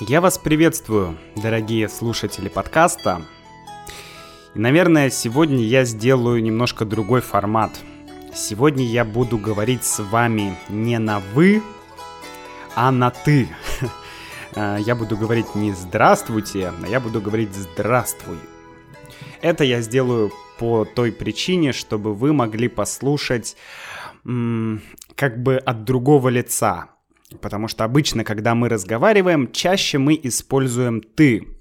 Я вас приветствую, дорогие слушатели подкаста. И, наверное, сегодня я сделаю немножко другой формат. Сегодня я буду говорить с вами не на «вы», а на «ты». А, я буду говорить не «здравствуйте», а я буду говорить «здравствуй». Это я сделаю по той причине, чтобы вы могли послушать как бы от другого лица. Потому что обычно, когда мы разговариваем, чаще мы используем «ты»,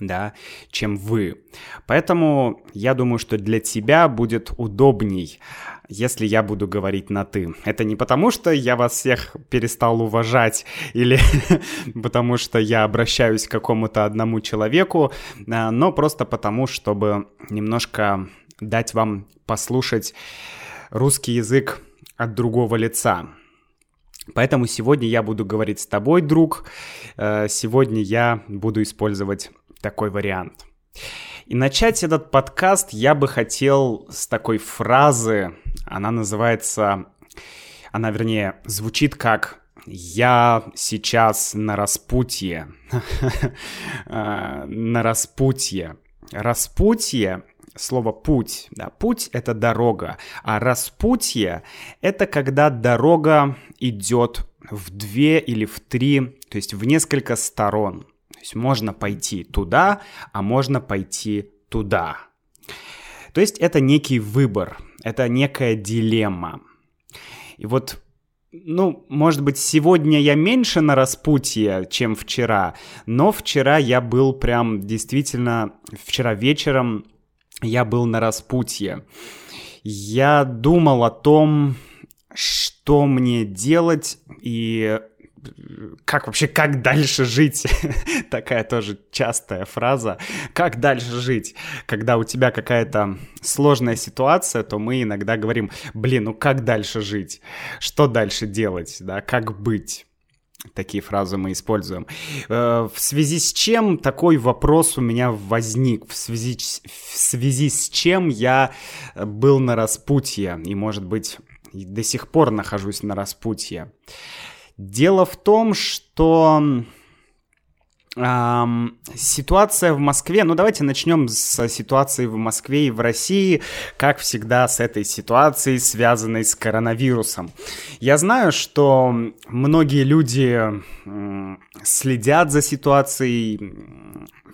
да, чем вы. Поэтому я думаю, что для тебя будет удобней, если я буду говорить на ты. Это не потому, что я вас всех перестал уважать или потому, что я обращаюсь к какому-то одному человеку, а, но просто потому, чтобы немножко дать вам послушать русский язык от другого лица. Поэтому сегодня я буду говорить с тобой, друг. Э, сегодня я буду использовать такой вариант. И начать этот подкаст я бы хотел с такой фразы. Она называется... Она, вернее, звучит как «Я сейчас на распутье». Э, на распутье. Распутье слово путь. Да, путь это дорога, а распутье это когда дорога идет в две или в три, то есть в несколько сторон. То есть можно пойти туда, а можно пойти туда. То есть это некий выбор, это некая дилемма. И вот ну, может быть, сегодня я меньше на распутье, чем вчера, но вчера я был прям действительно, вчера вечером я был на распутье. Я думал о том, что мне делать и как вообще, как дальше жить? Такая тоже частая фраза. Как дальше жить? Когда у тебя какая-то сложная ситуация, то мы иногда говорим, блин, ну как дальше жить? Что дальше делать? Да, как быть? Такие фразы мы используем. Э, в связи с чем такой вопрос у меня возник? В связи, в связи с чем я был на распутье и, может быть, до сих пор нахожусь на распутье? Дело в том, что Ситуация в Москве, ну давайте начнем с ситуации в Москве и в России, как всегда с этой ситуацией, связанной с коронавирусом. Я знаю, что многие люди следят за ситуацией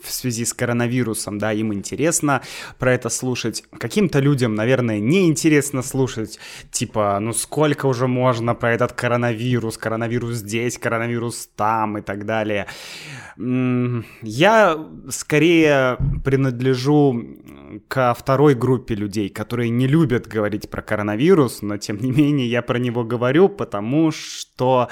в связи с коронавирусом, да, им интересно про это слушать. Каким-то людям, наверное, не интересно слушать, типа, ну сколько уже можно про этот коронавирус, коронавирус здесь, коронавирус там и так далее. Я скорее принадлежу ко второй группе людей, которые не любят говорить про коронавирус, но тем не менее я про него говорю, потому что,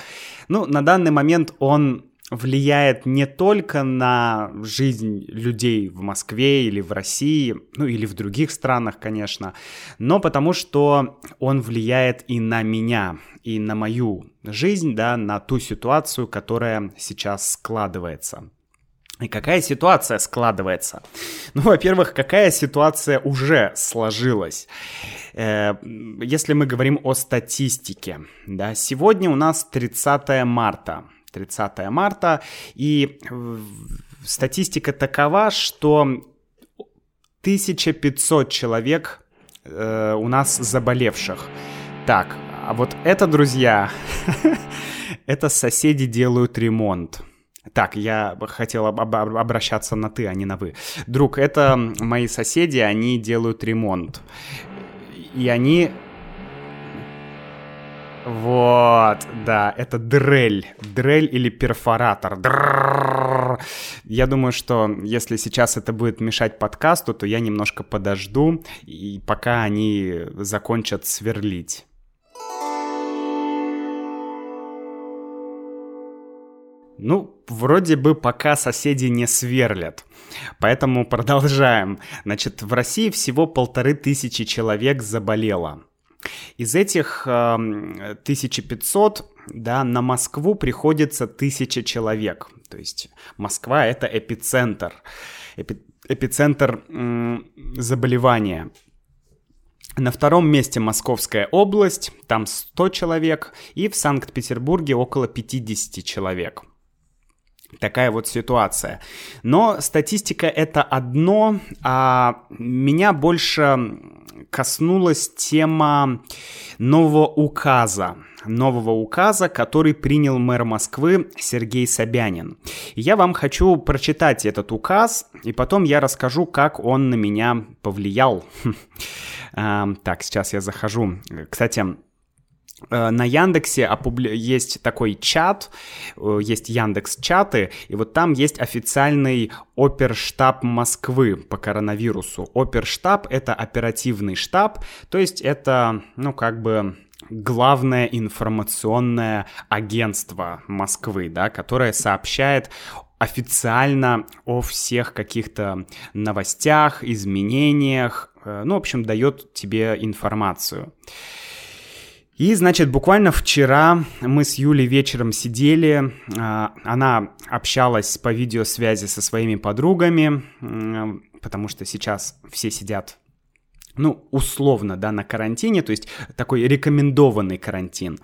ну, на данный момент он влияет не только на жизнь людей в Москве или в России, ну или в других странах, конечно, но потому что он влияет и на меня, и на мою жизнь, да, на ту ситуацию, которая сейчас складывается. И какая ситуация складывается? Ну, во-первых, какая ситуация уже сложилась? Э, если мы говорим о статистике, да, сегодня у нас 30 марта. 30 марта, и статистика такова, что 1500 человек э, у нас заболевших. Так, а вот это, друзья, это соседи делают ремонт. Так, я хотел об- об- обращаться на ты, а не на вы. Друг, это мои соседи, они делают ремонт. И они вот, да, это дрель. Дрель или перфоратор. Дрррррр. Я думаю, что если сейчас это будет мешать подкасту, то я немножко подожду, и пока они закончат сверлить. Ну, вроде бы пока соседи не сверлят. Поэтому продолжаем. Значит, в России всего полторы тысячи человек заболело. Из этих э, 1500 да, на Москву приходится 1000 человек. То есть Москва — это эпицентр, эпи, эпицентр э, заболевания. На втором месте Московская область, там 100 человек, и в Санкт-Петербурге около 50 человек. Такая вот ситуация. Но статистика это одно, а меня больше коснулась тема нового указа. Нового указа, который принял мэр Москвы Сергей Собянин. Я вам хочу прочитать этот указ, и потом я расскажу, как он на меня повлиял. Так, сейчас я захожу. Кстати, на Яндексе есть такой чат, э, есть Яндекс чаты, и вот там есть официальный оперштаб Москвы по коронавирусу. Оперштаб — это оперативный штаб, то есть это, ну, как бы главное информационное агентство Москвы, да, которое сообщает официально о всех каких-то новостях, изменениях, э, ну, в общем, дает тебе информацию. И, значит, буквально вчера мы с Юлей вечером сидели, а, она общалась по видеосвязи со своими подругами, потому что сейчас все сидят ну, условно, да, на карантине, то есть такой рекомендованный карантин.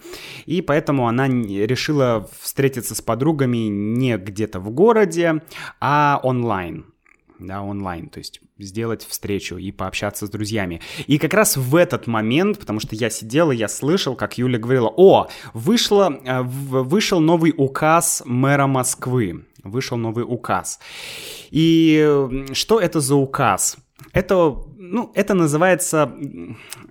И поэтому она решила встретиться с подругами не где-то в городе, а онлайн да, онлайн, то есть сделать встречу и пообщаться с друзьями. И как раз в этот момент, потому что я сидел и я слышал, как Юля говорила, о, вышло, э, вышел новый указ мэра Москвы, вышел новый указ. И что это за указ? Это, ну, это называется,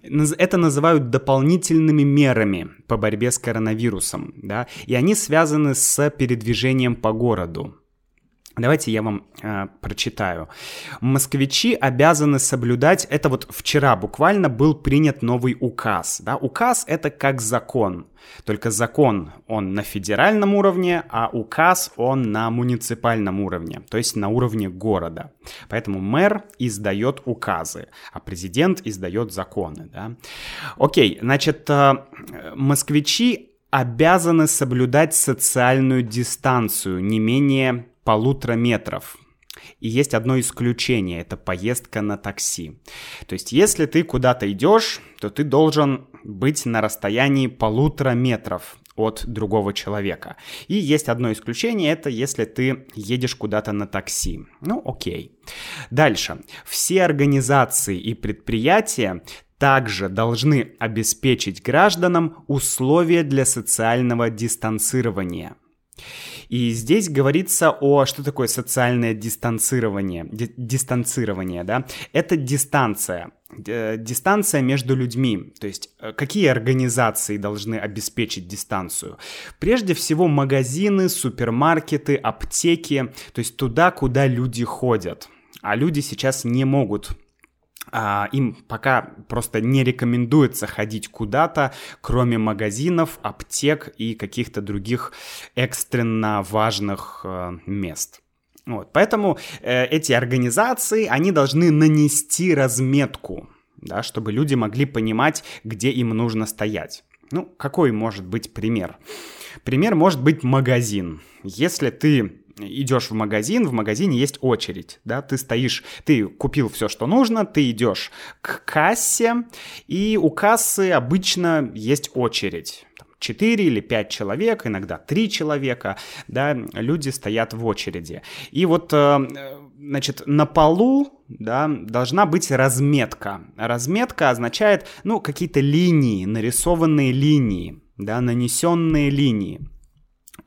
это называют дополнительными мерами по борьбе с коронавирусом, да, и они связаны с передвижением по городу. Давайте я вам э, прочитаю. Москвичи обязаны соблюдать, это вот вчера буквально был принят новый указ. Да? Указ это как закон, только закон он на федеральном уровне, а указ он на муниципальном уровне, то есть на уровне города. Поэтому мэр издает указы, а президент издает законы. Да? Окей, значит, э, москвичи обязаны соблюдать социальную дистанцию не менее полутора метров. И есть одно исключение, это поездка на такси. То есть, если ты куда-то идешь, то ты должен быть на расстоянии полутора метров от другого человека. И есть одно исключение, это если ты едешь куда-то на такси. Ну, окей. Дальше. Все организации и предприятия также должны обеспечить гражданам условия для социального дистанцирования. И здесь говорится о, что такое социальное дистанцирование, ди- дистанцирование, да, это дистанция, дистанция между людьми, то есть э, какие организации должны обеспечить дистанцию. Прежде всего магазины, супермаркеты, аптеки, то есть туда, куда люди ходят. А люди сейчас не могут им пока просто не рекомендуется ходить куда-то, кроме магазинов, аптек и каких-то других экстренно важных э, мест. Вот, поэтому э, эти организации, они должны нанести разметку, да, чтобы люди могли понимать, где им нужно стоять. Ну, какой может быть пример? Пример может быть магазин. Если ты идешь в магазин, в магазине есть очередь, да, ты стоишь, ты купил все, что нужно, ты идешь к кассе, и у кассы обычно есть очередь. 4 или 5 человек, иногда 3 человека, да, люди стоят в очереди. И вот, э, значит, на полу, да, должна быть разметка. Разметка означает, ну, какие-то линии, нарисованные линии, да, нанесенные линии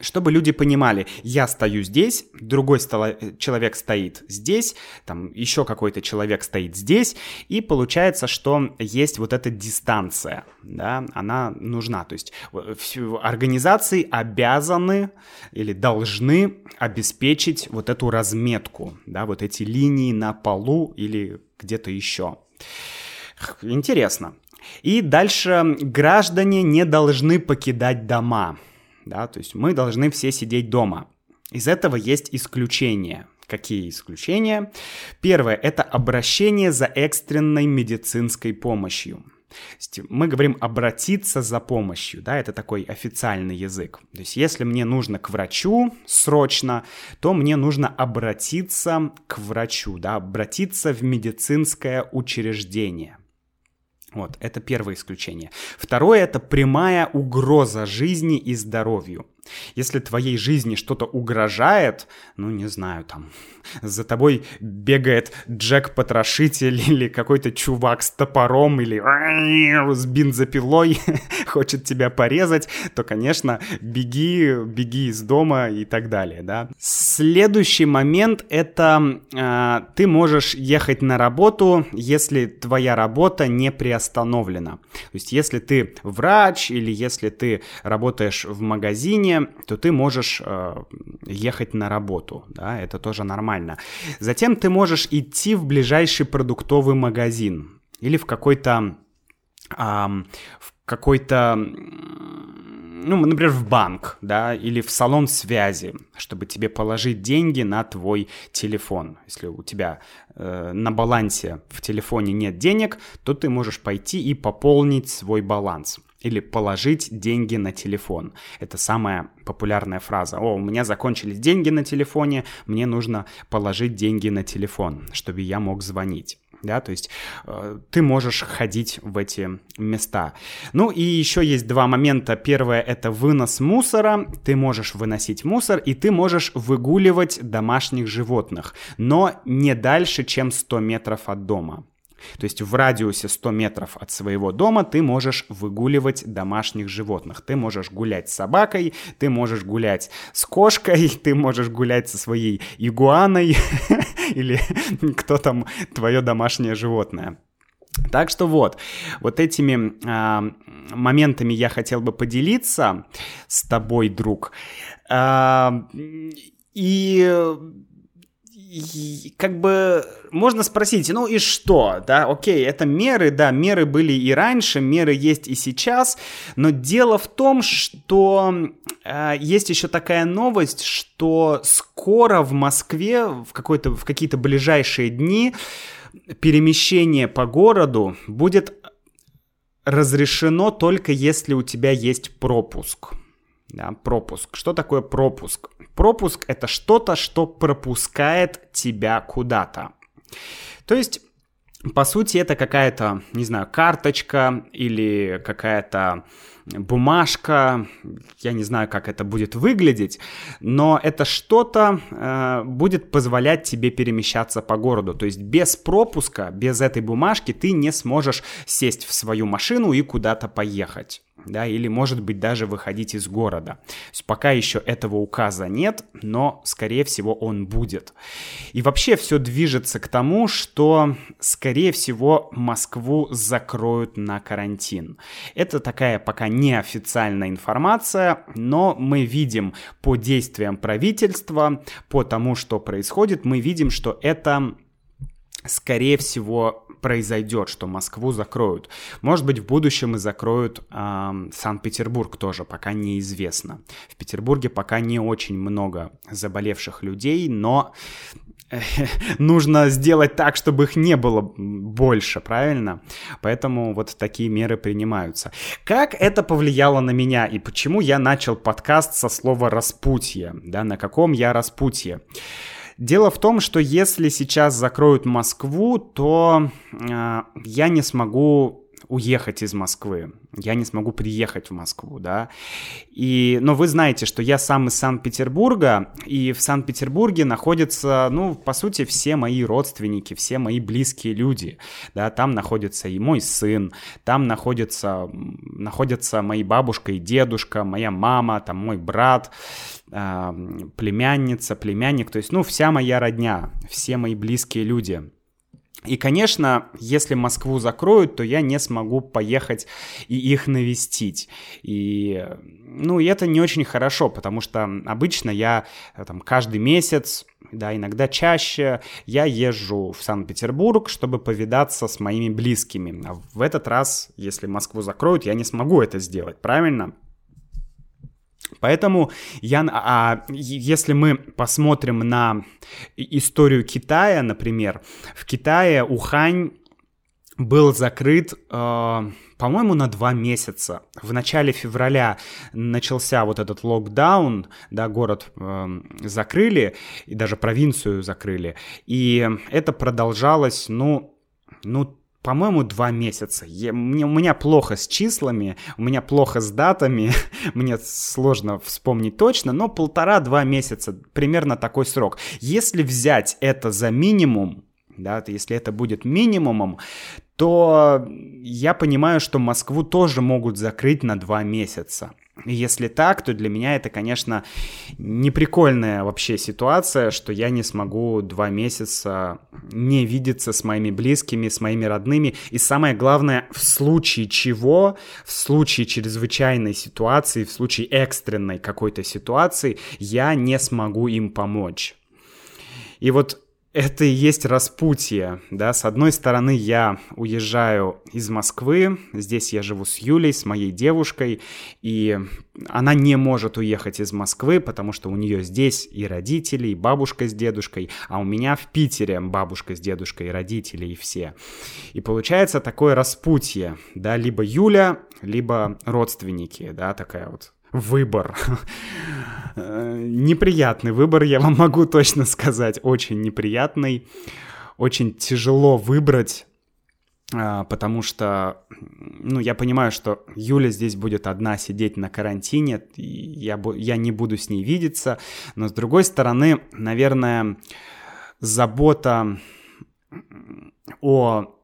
чтобы люди понимали, я стою здесь, другой стола- человек стоит здесь, там еще какой-то человек стоит здесь, и получается, что есть вот эта дистанция, да, она нужна. То есть организации обязаны или должны обеспечить вот эту разметку, да, вот эти линии на полу или где-то еще. Интересно. И дальше граждане не должны покидать дома да, то есть мы должны все сидеть дома. Из этого есть исключения. Какие исключения? Первое – это обращение за экстренной медицинской помощью. Мы говорим обратиться за помощью, да, это такой официальный язык. То есть если мне нужно к врачу срочно, то мне нужно обратиться к врачу, да, обратиться в медицинское учреждение – вот, это первое исключение. Второе – это прямая угроза жизни и здоровью. Если твоей жизни что-то угрожает, ну, не знаю, там, за тобой бегает Джек-потрошитель или какой-то чувак с топором или с бензопилой хочет тебя порезать, то, конечно, беги, беги из дома и так далее, да. Следующий момент — это э, ты можешь ехать на работу, если твоя работа не приостановлена. То есть если ты врач или если ты работаешь в магазине, то ты можешь э, ехать на работу, да, это тоже нормально. Затем ты можешь идти в ближайший продуктовый магазин или в какой-то э, в какой-то ну, например, в банк, да, или в салон связи, чтобы тебе положить деньги на твой телефон. Если у тебя э, на балансе в телефоне нет денег, то ты можешь пойти и пополнить свой баланс или положить деньги на телефон. Это самая популярная фраза. О, у меня закончились деньги на телефоне, мне нужно положить деньги на телефон, чтобы я мог звонить да, то есть э, ты можешь ходить в эти места. Ну и еще есть два момента. Первое это вынос мусора, ты можешь выносить мусор, и ты можешь выгуливать домашних животных, но не дальше, чем 100 метров от дома. То есть в радиусе 100 метров от своего дома ты можешь выгуливать домашних животных. Ты можешь гулять с собакой, ты можешь гулять с кошкой, ты можешь гулять со своей игуаной или кто там твое домашнее животное. Так что вот, вот этими э, моментами я хотел бы поделиться с тобой, друг. Э, и как бы можно спросить, ну и что, да, окей, это меры, да, меры были и раньше, меры есть и сейчас, но дело в том, что э, есть еще такая новость, что скоро в Москве в, какой-то, в какие-то ближайшие дни перемещение по городу будет разрешено только если у тебя есть пропуск. Да, пропуск. Что такое пропуск? Пропуск — это что-то, что пропускает тебя куда-то. То есть, по сути, это какая-то, не знаю, карточка или какая-то бумажка, я не знаю, как это будет выглядеть, но это что-то э, будет позволять тебе перемещаться по городу. То есть без пропуска, без этой бумажки ты не сможешь сесть в свою машину и куда-то поехать да, или, может быть, даже выходить из города. То есть пока еще этого указа нет, но, скорее всего, он будет. И вообще все движется к тому, что, скорее всего, Москву закроют на карантин. Это такая пока неофициальная информация, но мы видим по действиям правительства, по тому, что происходит, мы видим, что это скорее всего, произойдет, что Москву закроют. Может быть, в будущем и закроют э, Санкт-Петербург тоже, пока неизвестно. В Петербурге пока не очень много заболевших людей, но нужно сделать так, чтобы их не было больше, правильно? Поэтому вот такие меры принимаются. Как это повлияло на меня и почему я начал подкаст со слова «распутье», да, на каком я распутье? Дело в том, что если сейчас закроют Москву, то э, я не смогу уехать из Москвы, я не смогу приехать в Москву, да. И, но вы знаете, что я сам из Санкт-Петербурга, и в Санкт-Петербурге находятся, ну, по сути, все мои родственники, все мои близкие люди, да, там находится и мой сын, там находится, находятся мои бабушка и дедушка, моя мама, там мой брат, племянница, племянник, то есть, ну, вся моя родня, все мои близкие люди. И, конечно, если Москву закроют, то я не смогу поехать и их навестить. И, ну, и это не очень хорошо, потому что обычно я там каждый месяц, да, иногда чаще, я езжу в Санкт-Петербург, чтобы повидаться с моими близкими. А в этот раз, если Москву закроют, я не смогу это сделать, правильно? Поэтому я, а, если мы посмотрим на историю Китая, например, в Китае Ухань был закрыт, э, по-моему, на два месяца. В начале февраля начался вот этот локдаун, да, город э, закрыли, и даже провинцию закрыли. И это продолжалось, ну, ну, по-моему, два месяца. Я, мне, у меня плохо с числами, у меня плохо с датами, мне сложно вспомнить точно, но полтора-два месяца, примерно такой срок. Если взять это за минимум, да, если это будет минимумом, то я понимаю, что Москву тоже могут закрыть на два месяца. Если так, то для меня это, конечно, неприкольная вообще ситуация, что я не смогу два месяца не видеться с моими близкими, с моими родными. И самое главное, в случае чего, в случае чрезвычайной ситуации, в случае экстренной какой-то ситуации, я не смогу им помочь. И вот это и есть распутье, да, с одной стороны я уезжаю из Москвы, здесь я живу с Юлей, с моей девушкой, и она не может уехать из Москвы, потому что у нее здесь и родители, и бабушка с дедушкой, а у меня в Питере бабушка с дедушкой, и родители, и все. И получается такое распутье, да, либо Юля, либо родственники, да, такая вот выбор. Э, неприятный выбор, я вам могу точно сказать, очень неприятный. Очень тяжело выбрать, а, потому что, ну, я понимаю, что Юля здесь будет одна сидеть на карантине, я, я не буду с ней видеться, но с другой стороны, наверное, забота о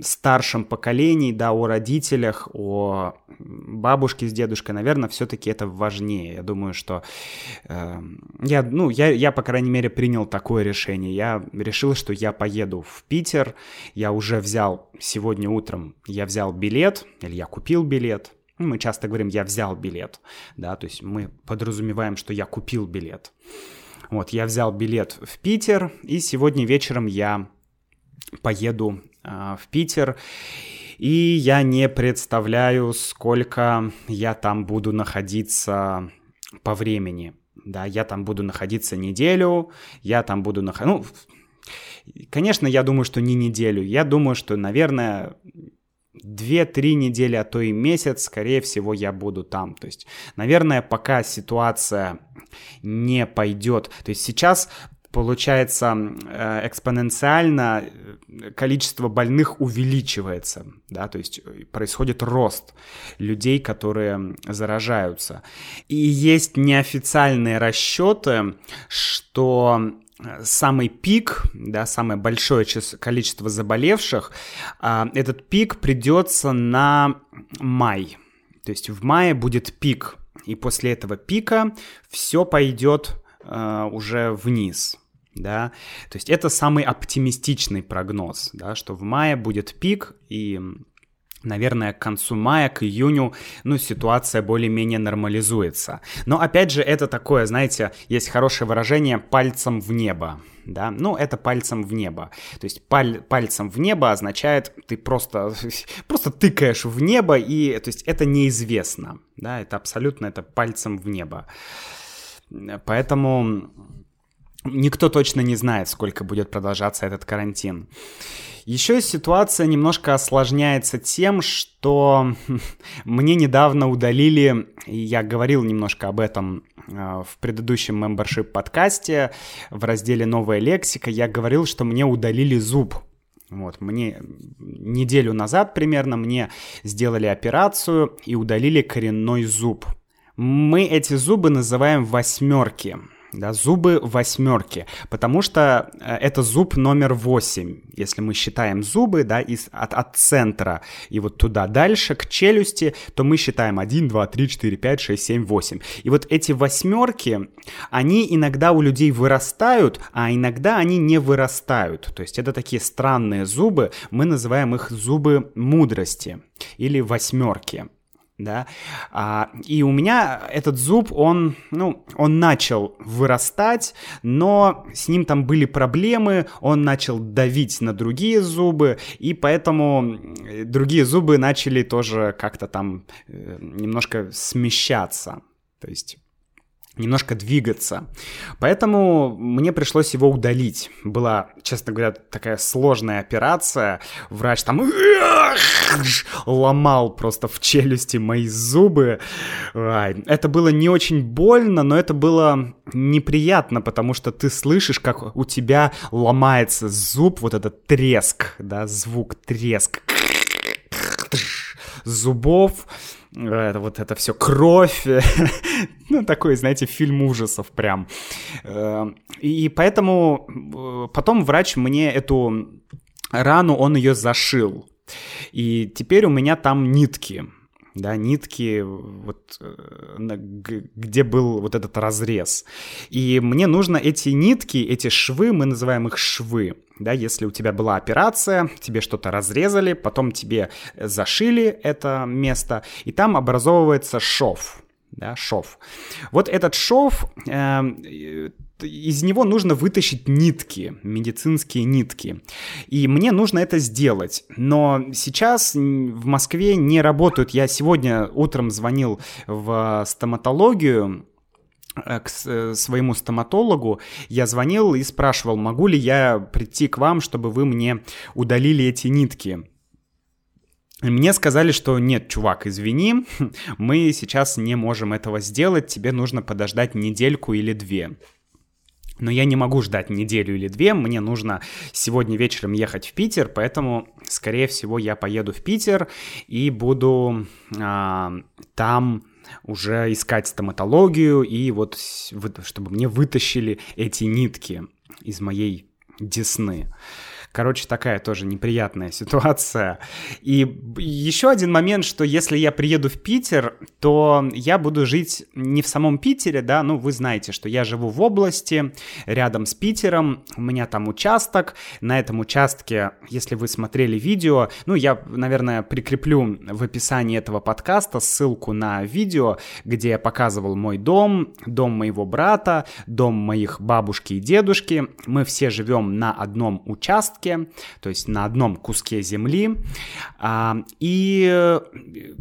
старшем поколении, да, о родителях, о бабушке с дедушкой, наверное, все-таки это важнее. Я думаю, что э, я, ну, я, я, по крайней мере, принял такое решение. Я решил, что я поеду в Питер. Я уже взял сегодня утром, я взял билет, или я купил билет. Мы часто говорим, я взял билет, да, то есть мы подразумеваем, что я купил билет. Вот, я взял билет в Питер, и сегодня вечером я поеду а, в Питер. И я не представляю, сколько я там буду находиться по времени. Да, я там буду находиться неделю, я там буду находиться... Ну, конечно, я думаю, что не неделю. Я думаю, что, наверное, 2-3 недели, а то и месяц, скорее всего, я буду там. То есть, наверное, пока ситуация не пойдет. То есть сейчас получается э, экспоненциально э, количество больных увеличивается, да, то есть э, происходит рост людей, которые заражаются. И есть неофициальные расчеты, что самый пик, да, самое большое количество заболевших, а, этот пик придется на май. То есть в мае будет пик, и после этого пика все пойдет уже вниз да, то есть это самый оптимистичный прогноз, да, что в мае будет пик и наверное, к концу мая, к июню, ну, ситуация более-менее нормализуется. Но, опять же, это такое, знаете, есть хорошее выражение «пальцем в небо», да, ну, это пальцем в небо. То есть паль, пальцем в небо означает, ты просто, просто тыкаешь в небо, и, то есть это неизвестно, да, это абсолютно, это пальцем в небо. Поэтому Никто точно не знает, сколько будет продолжаться этот карантин. Еще ситуация немножко осложняется тем, что мне недавно удалили, я говорил немножко об этом а, в предыдущем membership подкасте в разделе «Новая лексика», я говорил, что мне удалили зуб. Вот, мне неделю назад примерно мне сделали операцию и удалили коренной зуб. Мы эти зубы называем восьмерки да, зубы восьмерки, потому что э, это зуб номер восемь, если мы считаем зубы, да, из, от, от центра и вот туда дальше к челюсти, то мы считаем 1, 2, 3, 4, 5, 6, 7, 8. И вот эти восьмерки, они иногда у людей вырастают, а иногда они не вырастают. То есть это такие странные зубы, мы называем их зубы мудрости или восьмерки да, а, и у меня этот зуб, он, ну, он начал вырастать, но с ним там были проблемы, он начал давить на другие зубы, и поэтому другие зубы начали тоже как-то там э, немножко смещаться, то есть немножко двигаться. Поэтому мне пришлось его удалить. Была, честно говоря, такая сложная операция. Врач там ломал просто в челюсти мои зубы. Это было не очень больно, но это было неприятно, потому что ты слышишь, как у тебя ломается зуб, вот этот треск, да, звук треск зубов, это вот это все кровь, ну такой, знаете, фильм ужасов прям. Э, и поэтому э, потом врач мне эту рану, он ее зашил. И теперь у меня там нитки, да, нитки, вот, э, где был вот этот разрез. И мне нужно эти нитки, эти швы, мы называем их швы, да, если у тебя была операция, тебе что-то разрезали, потом тебе зашили это место, и там образовывается шов, да, шов. Вот этот шов, э, из него нужно вытащить нитки, медицинские нитки. И мне нужно это сделать. Но сейчас в Москве не работают. Я сегодня утром звонил в стоматологию, э, к э, своему стоматологу, я звонил и спрашивал, могу ли я прийти к вам, чтобы вы мне удалили эти нитки. Мне сказали, что нет, чувак, извини, мы сейчас не можем этого сделать, тебе нужно подождать недельку или две. Но я не могу ждать неделю или две, мне нужно сегодня вечером ехать в Питер, поэтому, скорее всего, я поеду в Питер и буду а, там уже искать стоматологию и вот чтобы мне вытащили эти нитки из моей десны. Короче, такая тоже неприятная ситуация. И еще один момент, что если я приеду в Питер, то я буду жить не в самом Питере, да, ну вы знаете, что я живу в области, рядом с Питером, у меня там участок, на этом участке, если вы смотрели видео, ну я, наверное, прикреплю в описании этого подкаста ссылку на видео, где я показывал мой дом, дом моего брата, дом моих бабушки и дедушки, мы все живем на одном участке, участке, то есть на одном куске земли. А, и,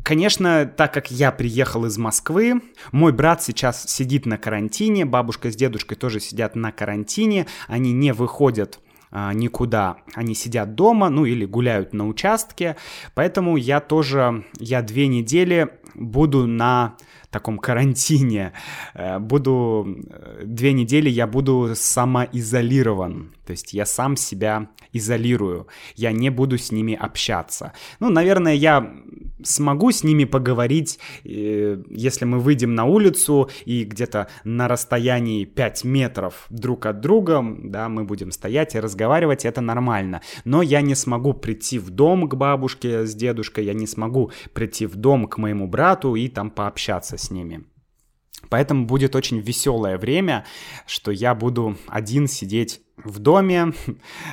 конечно, так как я приехал из Москвы, мой брат сейчас сидит на карантине, бабушка с дедушкой тоже сидят на карантине, они не выходят а, никуда. Они сидят дома, ну или гуляют на участке. Поэтому я тоже, я две недели буду на таком карантине. Э, буду э, две недели я буду самоизолирован. То есть я сам себя изолирую. Я не буду с ними общаться. Ну, наверное, я смогу с ними поговорить, э, если мы выйдем на улицу и где-то на расстоянии 5 метров друг от друга, да, мы будем стоять и разговаривать, это нормально. Но я не смогу прийти в дом к бабушке с дедушкой, я не смогу прийти в дом к моему брату и там пообщаться с ними. Поэтому будет очень веселое время, что я буду один сидеть в доме.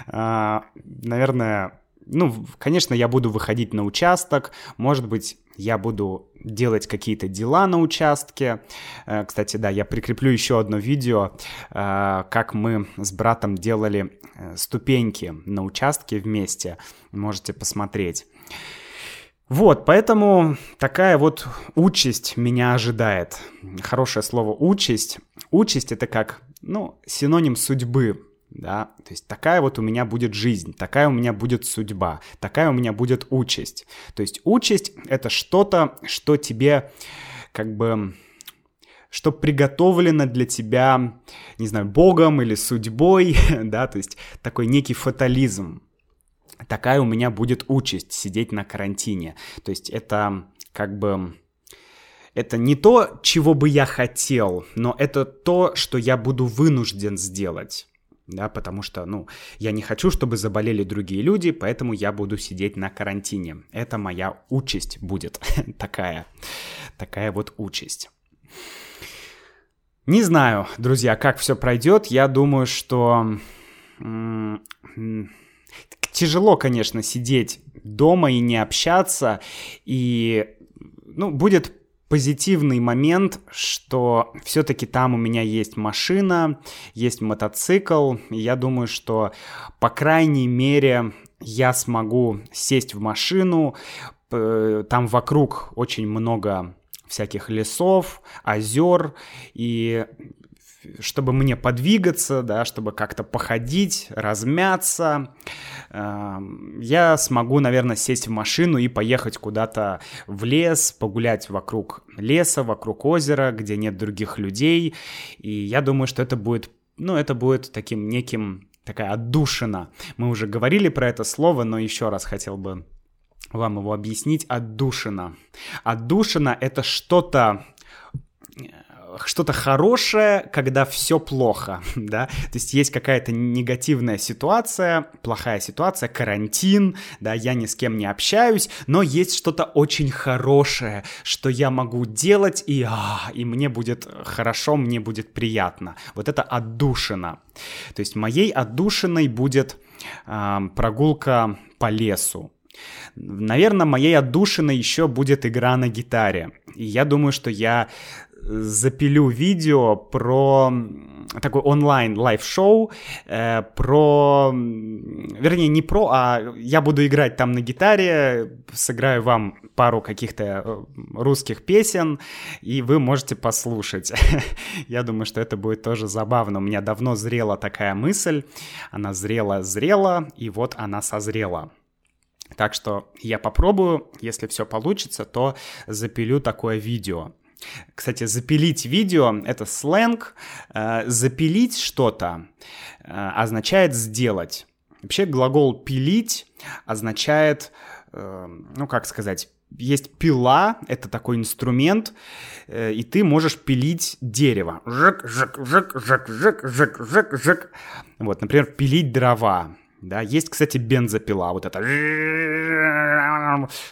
А, наверное, ну, конечно, я буду выходить на участок, может быть, я буду делать какие-то дела на участке. Э, кстати, да, я прикреплю еще одно видео, э, как мы с братом делали э, ступеньки на участке вместе. Можете посмотреть. Вот, поэтому такая вот участь меня ожидает. Хорошее слово участь. Участь это как, ну, синоним судьбы да, то есть такая вот у меня будет жизнь, такая у меня будет судьба, такая у меня будет участь. То есть участь — это что-то, что тебе как бы что приготовлено для тебя, не знаю, Богом или судьбой, да, то есть такой некий фатализм. Такая у меня будет участь сидеть на карантине. То есть это как бы это не то, чего бы я хотел, но это то, что я буду вынужден сделать да, потому что, ну, я не хочу, чтобы заболели другие люди, поэтому я буду сидеть на карантине. Это моя участь будет такая, такая вот участь. Не знаю, друзья, как все пройдет. Я думаю, что тяжело, конечно, сидеть дома и не общаться. И, ну, будет позитивный момент, что все-таки там у меня есть машина, есть мотоцикл. И я думаю, что, по крайней мере, я смогу сесть в машину. Там вокруг очень много всяких лесов, озер, и чтобы мне подвигаться, да, чтобы как-то походить, размяться, я смогу, наверное, сесть в машину и поехать куда-то в лес, погулять вокруг леса, вокруг озера, где нет других людей. И я думаю, что это будет, ну, это будет таким неким, такая отдушина. Мы уже говорили про это слово, но еще раз хотел бы вам его объяснить. Отдушина. Отдушина — это что-то что-то хорошее, когда все плохо, да, то есть есть какая-то негативная ситуация, плохая ситуация, карантин, да, я ни с кем не общаюсь, но есть что-то очень хорошее, что я могу делать, и, а, и мне будет хорошо, мне будет приятно. Вот это отдушина. То есть моей отдушиной будет э, прогулка по лесу, Наверное, моей отдушиной еще будет игра на гитаре. И я думаю, что я запилю видео про такой онлайн live-шоу, э, про, вернее, не про, а я буду играть там на гитаре, сыграю вам пару каких-то э, русских песен, и вы можете послушать. я думаю, что это будет тоже забавно. У меня давно зрела такая мысль, она зрела-зрела, и вот она созрела. Так что я попробую, если все получится, то запилю такое видео. Кстати, запилить видео — это сленг. Э, запилить что-то э, означает сделать. Вообще глагол «пилить» означает, э, ну как сказать, есть пила, это такой инструмент, и ты можешь пилить дерево. Жик, жик, жик, жик, жик, жик, жик, жик. Вот, например, пилить дрова. Да, есть, кстати, бензопила, вот эта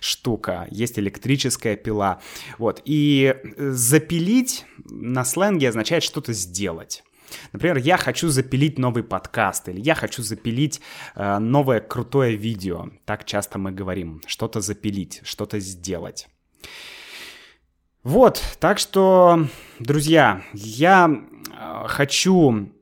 штука, есть электрическая пила. Вот, и запилить на сленге означает что-то сделать. Например, я хочу запилить новый подкаст, или я хочу запилить э, новое крутое видео. Так часто мы говорим. Что-то запилить, что-то сделать. Вот, так что, друзья, я э, хочу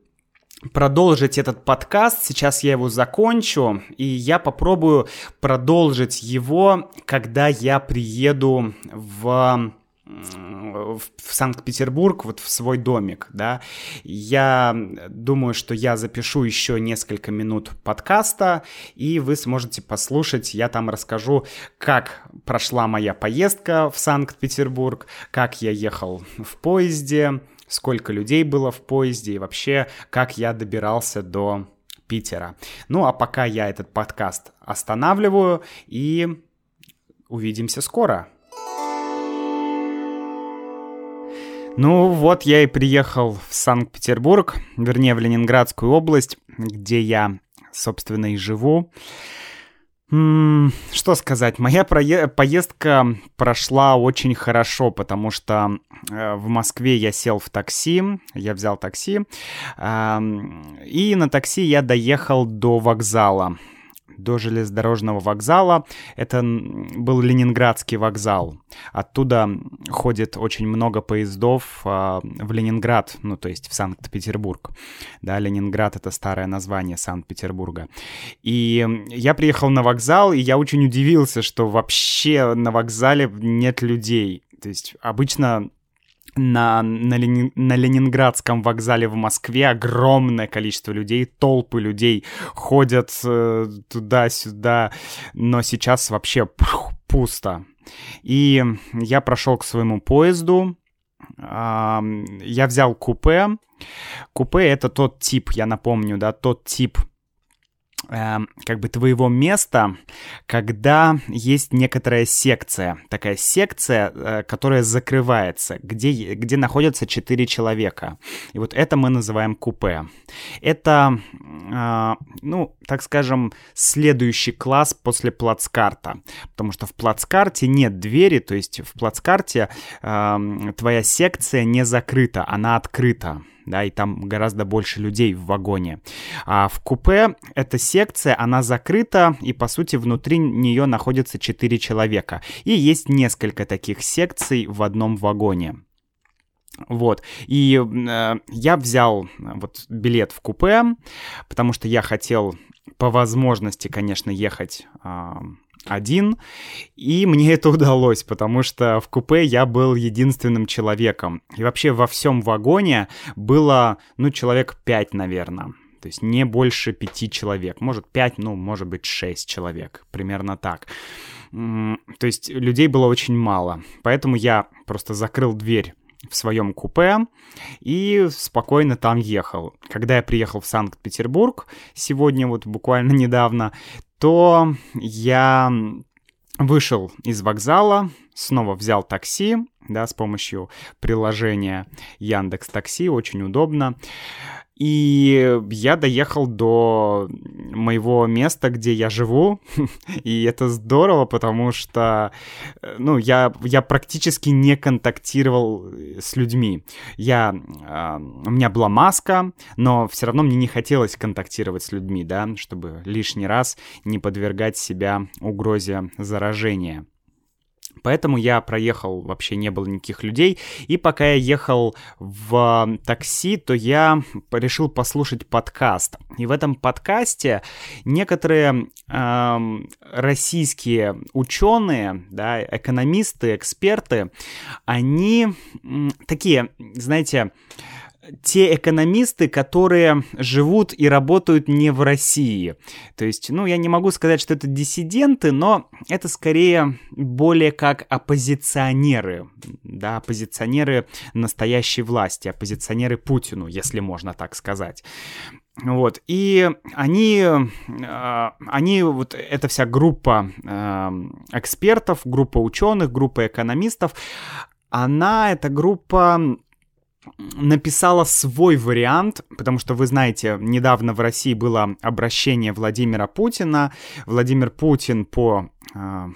продолжить этот подкаст. Сейчас я его закончу, и я попробую продолжить его, когда я приеду в в Санкт-Петербург, вот в свой домик, да. Я думаю, что я запишу еще несколько минут подкаста, и вы сможете послушать, я там расскажу, как прошла моя поездка в Санкт-Петербург, как я ехал в поезде, сколько людей было в поезде и вообще, как я добирался до Питера. Ну а пока я этот подкаст останавливаю и увидимся скоро. Ну вот я и приехал в Санкт-Петербург, вернее в Ленинградскую область, где я, собственно, и живу. Что сказать, моя поездка прошла очень хорошо, потому что э, в Москве я сел в такси, я взял такси, и на такси я доехал до вокзала до железнодорожного вокзала. Это был Ленинградский вокзал. Оттуда ходит очень много поездов а, в Ленинград, ну, то есть в Санкт-Петербург. Да, Ленинград — это старое название Санкт-Петербурга. И я приехал на вокзал, и я очень удивился, что вообще на вокзале нет людей. То есть обычно на, на, Лени, на Ленинградском вокзале в Москве огромное количество людей, толпы людей ходят э, туда-сюда, но сейчас вообще пусто. И я прошел к своему поезду, э, я взял купе. Купе это тот тип, я напомню, да, тот тип как бы твоего места, когда есть некоторая секция, такая секция, э, которая закрывается, где, где находятся четыре человека. И вот это мы называем купе. Это, э, ну, так скажем, следующий класс после плацкарта, потому что в плацкарте нет двери, то есть в плацкарте эм, твоя секция не закрыта, она открыта да, и там гораздо больше людей в вагоне. А в купе эта секция, она закрыта, и, по сути, внутри нее находится 4 человека. И есть несколько таких секций в одном вагоне. Вот. И э, я взял вот билет в купе, потому что я хотел по возможности, конечно, ехать э, один, и мне это удалось, потому что в купе я был единственным человеком. И вообще во всем вагоне было, ну, человек пять, наверное. То есть не больше пяти человек. Может, пять, ну, может быть, шесть человек. Примерно так. То есть людей было очень мало. Поэтому я просто закрыл дверь в своем купе и спокойно там ехал. Когда я приехал в Санкт-Петербург сегодня, вот буквально недавно, то я вышел из вокзала, снова взял такси, да, с помощью приложения Яндекс Такси, очень удобно. И я доехал до моего места, где я живу, и это здорово, потому что, э, ну, я, я практически не контактировал с людьми. Я, э, у меня была маска, но все равно мне не хотелось контактировать с людьми, да, чтобы лишний раз не подвергать себя угрозе заражения. Поэтому я проехал, вообще не было никаких людей. И пока я ехал в такси, то я решил послушать подкаст. И в этом подкасте некоторые э, российские ученые, да, экономисты, эксперты, они э, такие, знаете, те экономисты, которые живут и работают не в России. То есть, ну, я не могу сказать, что это диссиденты, но это скорее более как оппозиционеры, да, оппозиционеры настоящей власти, оппозиционеры Путину, если можно так сказать. Вот, и они, а, они, вот эта вся группа а, экспертов, группа ученых, группа экономистов, она, эта группа написала свой вариант, потому что вы знаете, недавно в России было обращение Владимира Путина. Владимир Путин по э,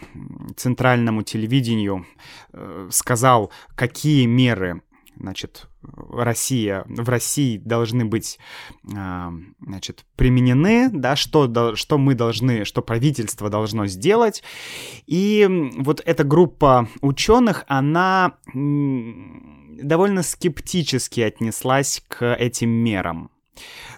центральному телевидению э, сказал, какие меры значит, Россия, в России должны быть, э, значит, применены, да, что, что мы должны, что правительство должно сделать. И вот эта группа ученых, она довольно скептически отнеслась к этим мерам.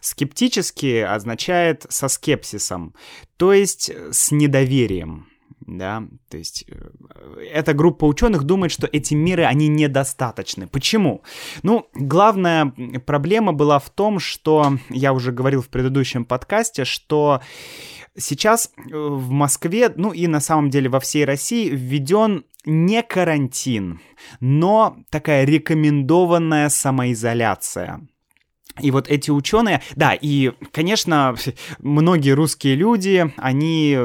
Скептически означает со скепсисом, то есть с недоверием. Да, то есть э, эта группа ученых думает, что эти меры, они недостаточны. Почему? Ну, главная проблема была в том, что, я уже говорил в предыдущем подкасте, что сейчас э, в Москве, ну и на самом деле во всей России введен не карантин, но такая рекомендованная самоизоляция. И вот эти ученые, да, и, конечно, многие русские люди, они,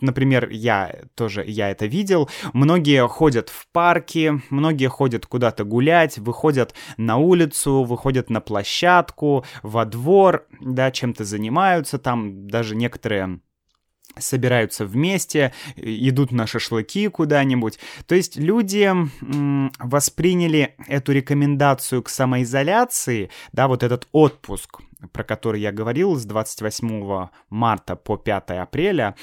например, я тоже, я это видел, многие ходят в парки, многие ходят куда-то гулять, выходят на улицу, выходят на площадку, во двор, да, чем-то занимаются, там даже некоторые собираются вместе, идут на шашлыки куда-нибудь. То есть люди восприняли эту рекомендацию к самоизоляции, да, вот этот отпуск, про который я говорил, с 28 марта по 5 апреля,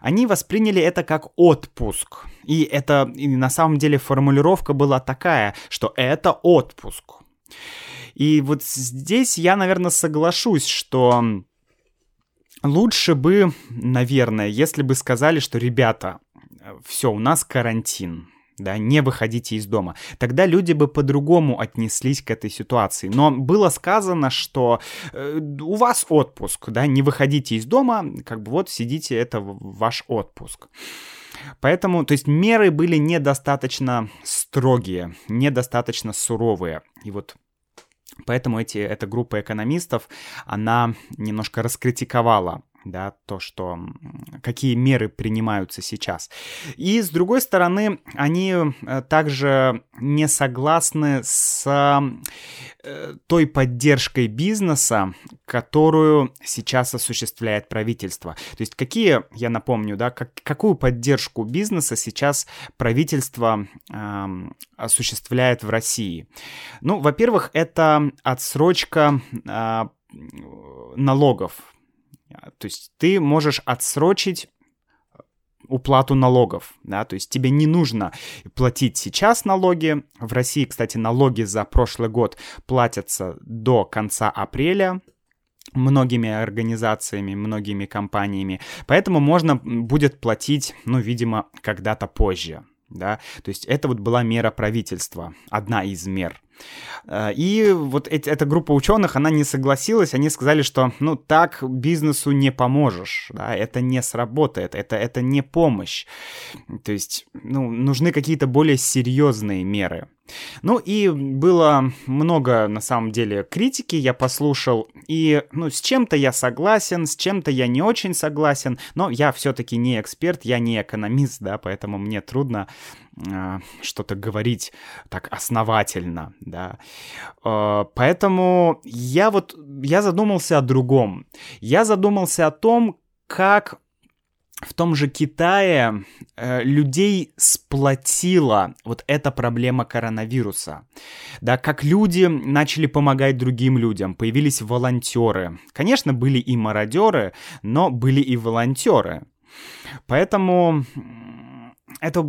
они восприняли это как отпуск. И это и на самом деле формулировка была такая, что это отпуск. И вот здесь я, наверное, соглашусь, что Лучше бы, наверное, если бы сказали, что, ребята, все, у нас карантин, да, не выходите из дома. Тогда люди бы по-другому отнеслись к этой ситуации. Но было сказано, что э, у вас отпуск, да, не выходите из дома, как бы вот сидите, это ваш отпуск. Поэтому, то есть меры были недостаточно строгие, недостаточно суровые. И вот Поэтому эти, эта группа экономистов, она немножко раскритиковала да, то, что какие меры принимаются сейчас. И с другой стороны, они э, также не согласны с э, той поддержкой бизнеса, которую сейчас осуществляет правительство. То есть какие, я напомню, да, как, какую поддержку бизнеса сейчас правительство э, осуществляет в России? Ну, во-первых, это отсрочка э, налогов то есть ты можешь отсрочить уплату налогов, да, то есть тебе не нужно платить сейчас налоги. В России, кстати, налоги за прошлый год платятся до конца апреля, многими организациями, многими компаниями. Поэтому можно будет платить, ну, видимо, когда-то позже. Да? То есть это вот была мера правительства, одна из мер. Э, и вот эта группа ученых, она не согласилась, они сказали, что, ну, так бизнесу не поможешь, да, это не сработает, это, это не помощь. То есть, ну, нужны какие-то более серьезные меры. Ну и было много, на самом деле, критики, я послушал, и, ну, с чем-то я согласен, с чем-то я не очень согласен, но я все-таки не эксперт, я не экономист, да, поэтому мне трудно что-то говорить так основательно, да. Э, поэтому я вот, я задумался о другом. Я задумался о том, как в том же Китае э, людей сплотила вот эта проблема коронавируса. Да, как люди начали помогать другим людям, появились волонтеры. Конечно, были и мародеры, но были и волонтеры. Поэтому это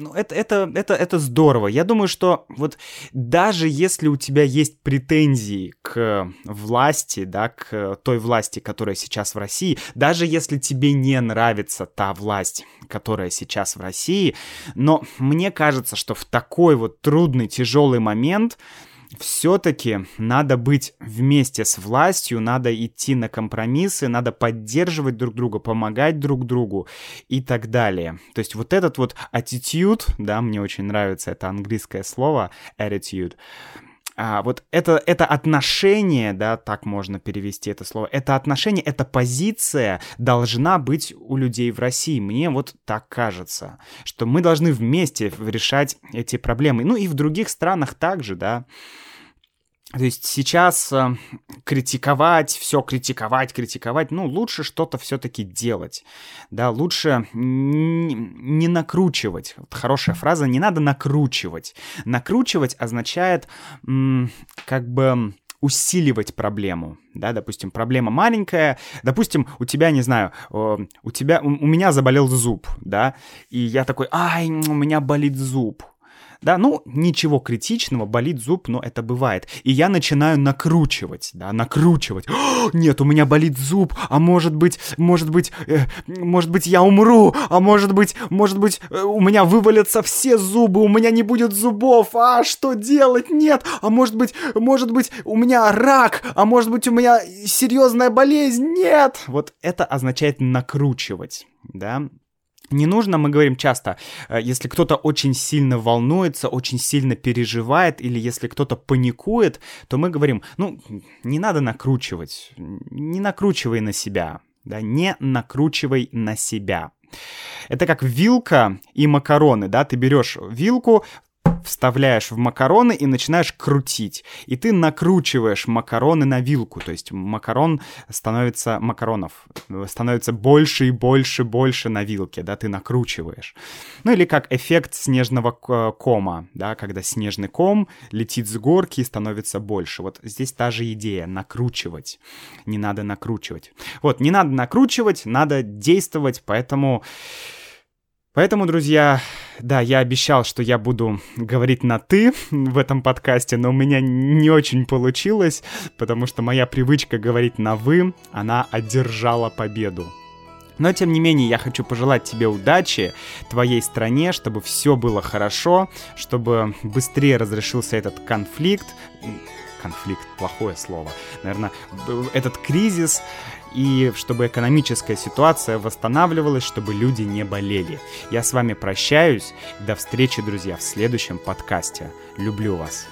ну, это, это, это, это здорово. Я думаю, что вот даже если у тебя есть претензии к власти, да, к той власти, которая сейчас в России, даже если тебе не нравится та власть, которая сейчас в России, но мне кажется, что в такой вот трудный, тяжелый момент все-таки надо быть вместе с властью, надо идти на компромиссы, надо поддерживать друг друга, помогать друг другу и так далее. То есть вот этот вот attitude, да, мне очень нравится это английское слово attitude, а, вот это, это отношение, да, так можно перевести это слово, это отношение, эта позиция должна быть у людей в России. Мне вот так кажется, что мы должны вместе решать эти проблемы. Ну и в других странах также, да. То есть сейчас э, критиковать, все критиковать, критиковать, ну, лучше что-то все-таки делать, да, лучше не накручивать. Вот хорошая фраза, не надо накручивать. Накручивать означает как бы усиливать проблему, да, допустим, проблема маленькая, допустим, у тебя, не знаю, у тебя, у меня заболел зуб, да, и я такой, ай, у меня болит зуб, да, ну, ничего критичного, болит зуб, но это бывает. И я начинаю накручивать, да, накручивать. О, нет, у меня болит зуб, а может быть, может быть, э, может быть, я умру, а может быть, может быть, э, у меня вывалятся все зубы, у меня не будет зубов, а что делать? Нет, а может быть, может быть, у меня рак, а может быть, у меня серьезная болезнь? Нет! Вот это означает накручивать, да, не нужно, мы говорим часто, э, если кто-то очень сильно волнуется, очень сильно переживает, или если кто-то паникует, то мы говорим, ну, не надо накручивать, не накручивай на себя, да, не накручивай на себя. Это как вилка и макароны, да, ты берешь вилку, вставляешь в макароны и начинаешь крутить. И ты накручиваешь макароны на вилку. То есть макарон становится, макаронов становится больше и больше, больше на вилке, да, ты накручиваешь. Ну или как эффект снежного кома, да, когда снежный ком летит с горки и становится больше. Вот здесь та же идея, накручивать. Не надо накручивать. Вот, не надо накручивать, надо действовать, поэтому... Поэтому, друзья, да, я обещал, что я буду говорить на «ты» в этом подкасте, но у меня не очень получилось, потому что моя привычка говорить на «вы», она одержала победу. Но, тем не менее, я хочу пожелать тебе удачи, твоей стране, чтобы все было хорошо, чтобы быстрее разрешился этот конфликт. Конфликт — плохое слово. Наверное, этот кризис, и чтобы экономическая ситуация восстанавливалась, чтобы люди не болели. Я с вами прощаюсь. До встречи, друзья, в следующем подкасте. Люблю вас.